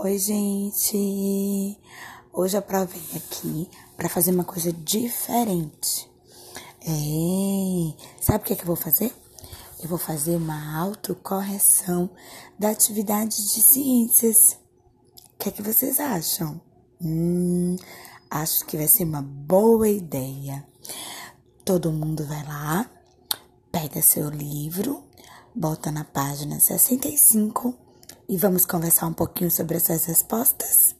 Oi, gente! Hoje eu provei aqui para fazer uma coisa diferente. É, sabe o que, é que eu vou fazer? Eu vou fazer uma autocorreção da atividade de ciências. O que é que vocês acham? Hum, acho que vai ser uma boa ideia. Todo mundo vai lá, pega seu livro, bota na página 65 e vamos conversar um pouquinho sobre essas respostas?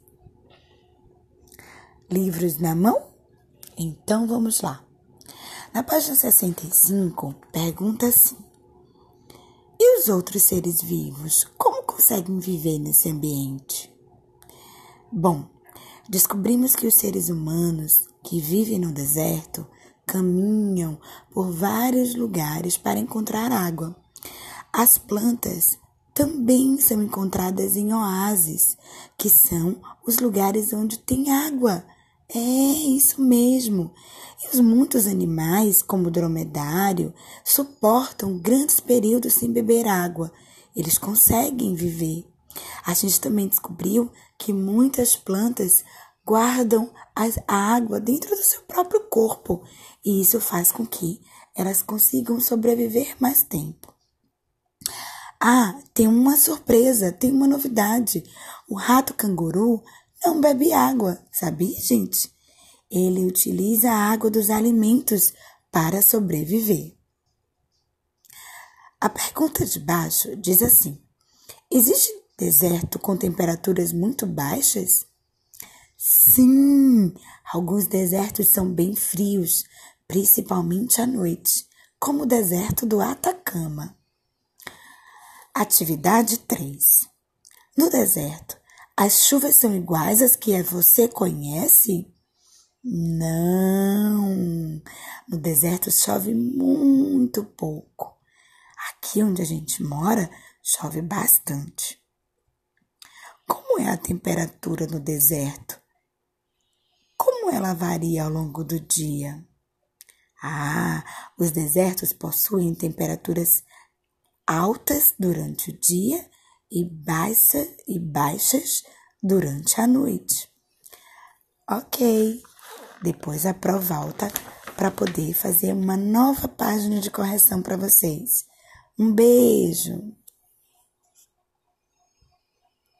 Livros na mão? Então vamos lá. Na página 65, pergunta assim: E os outros seres vivos, como conseguem viver nesse ambiente? Bom, descobrimos que os seres humanos que vivem no deserto caminham por vários lugares para encontrar água. As plantas também são encontradas em oásis, que são os lugares onde tem água. É isso mesmo. E os muitos animais, como o dromedário, suportam grandes períodos sem beber água. Eles conseguem viver. A gente também descobriu que muitas plantas guardam a água dentro do seu próprio corpo, e isso faz com que elas consigam sobreviver mais tempo. Ah, tem uma surpresa, tem uma novidade. O rato canguru não bebe água, sabia, gente? Ele utiliza a água dos alimentos para sobreviver. A pergunta de baixo diz assim: Existe deserto com temperaturas muito baixas? Sim, alguns desertos são bem frios, principalmente à noite, como o deserto do Atacama. Atividade 3. No deserto, as chuvas são iguais às que você conhece? Não. No deserto chove muito pouco. Aqui onde a gente mora, chove bastante. Como é a temperatura no deserto? Como ela varia ao longo do dia? Ah, os desertos possuem temperaturas altas durante o dia e, baixa, e baixas durante a noite. Ok, depois a Pro volta para poder fazer uma nova página de correção para vocês. Um beijo!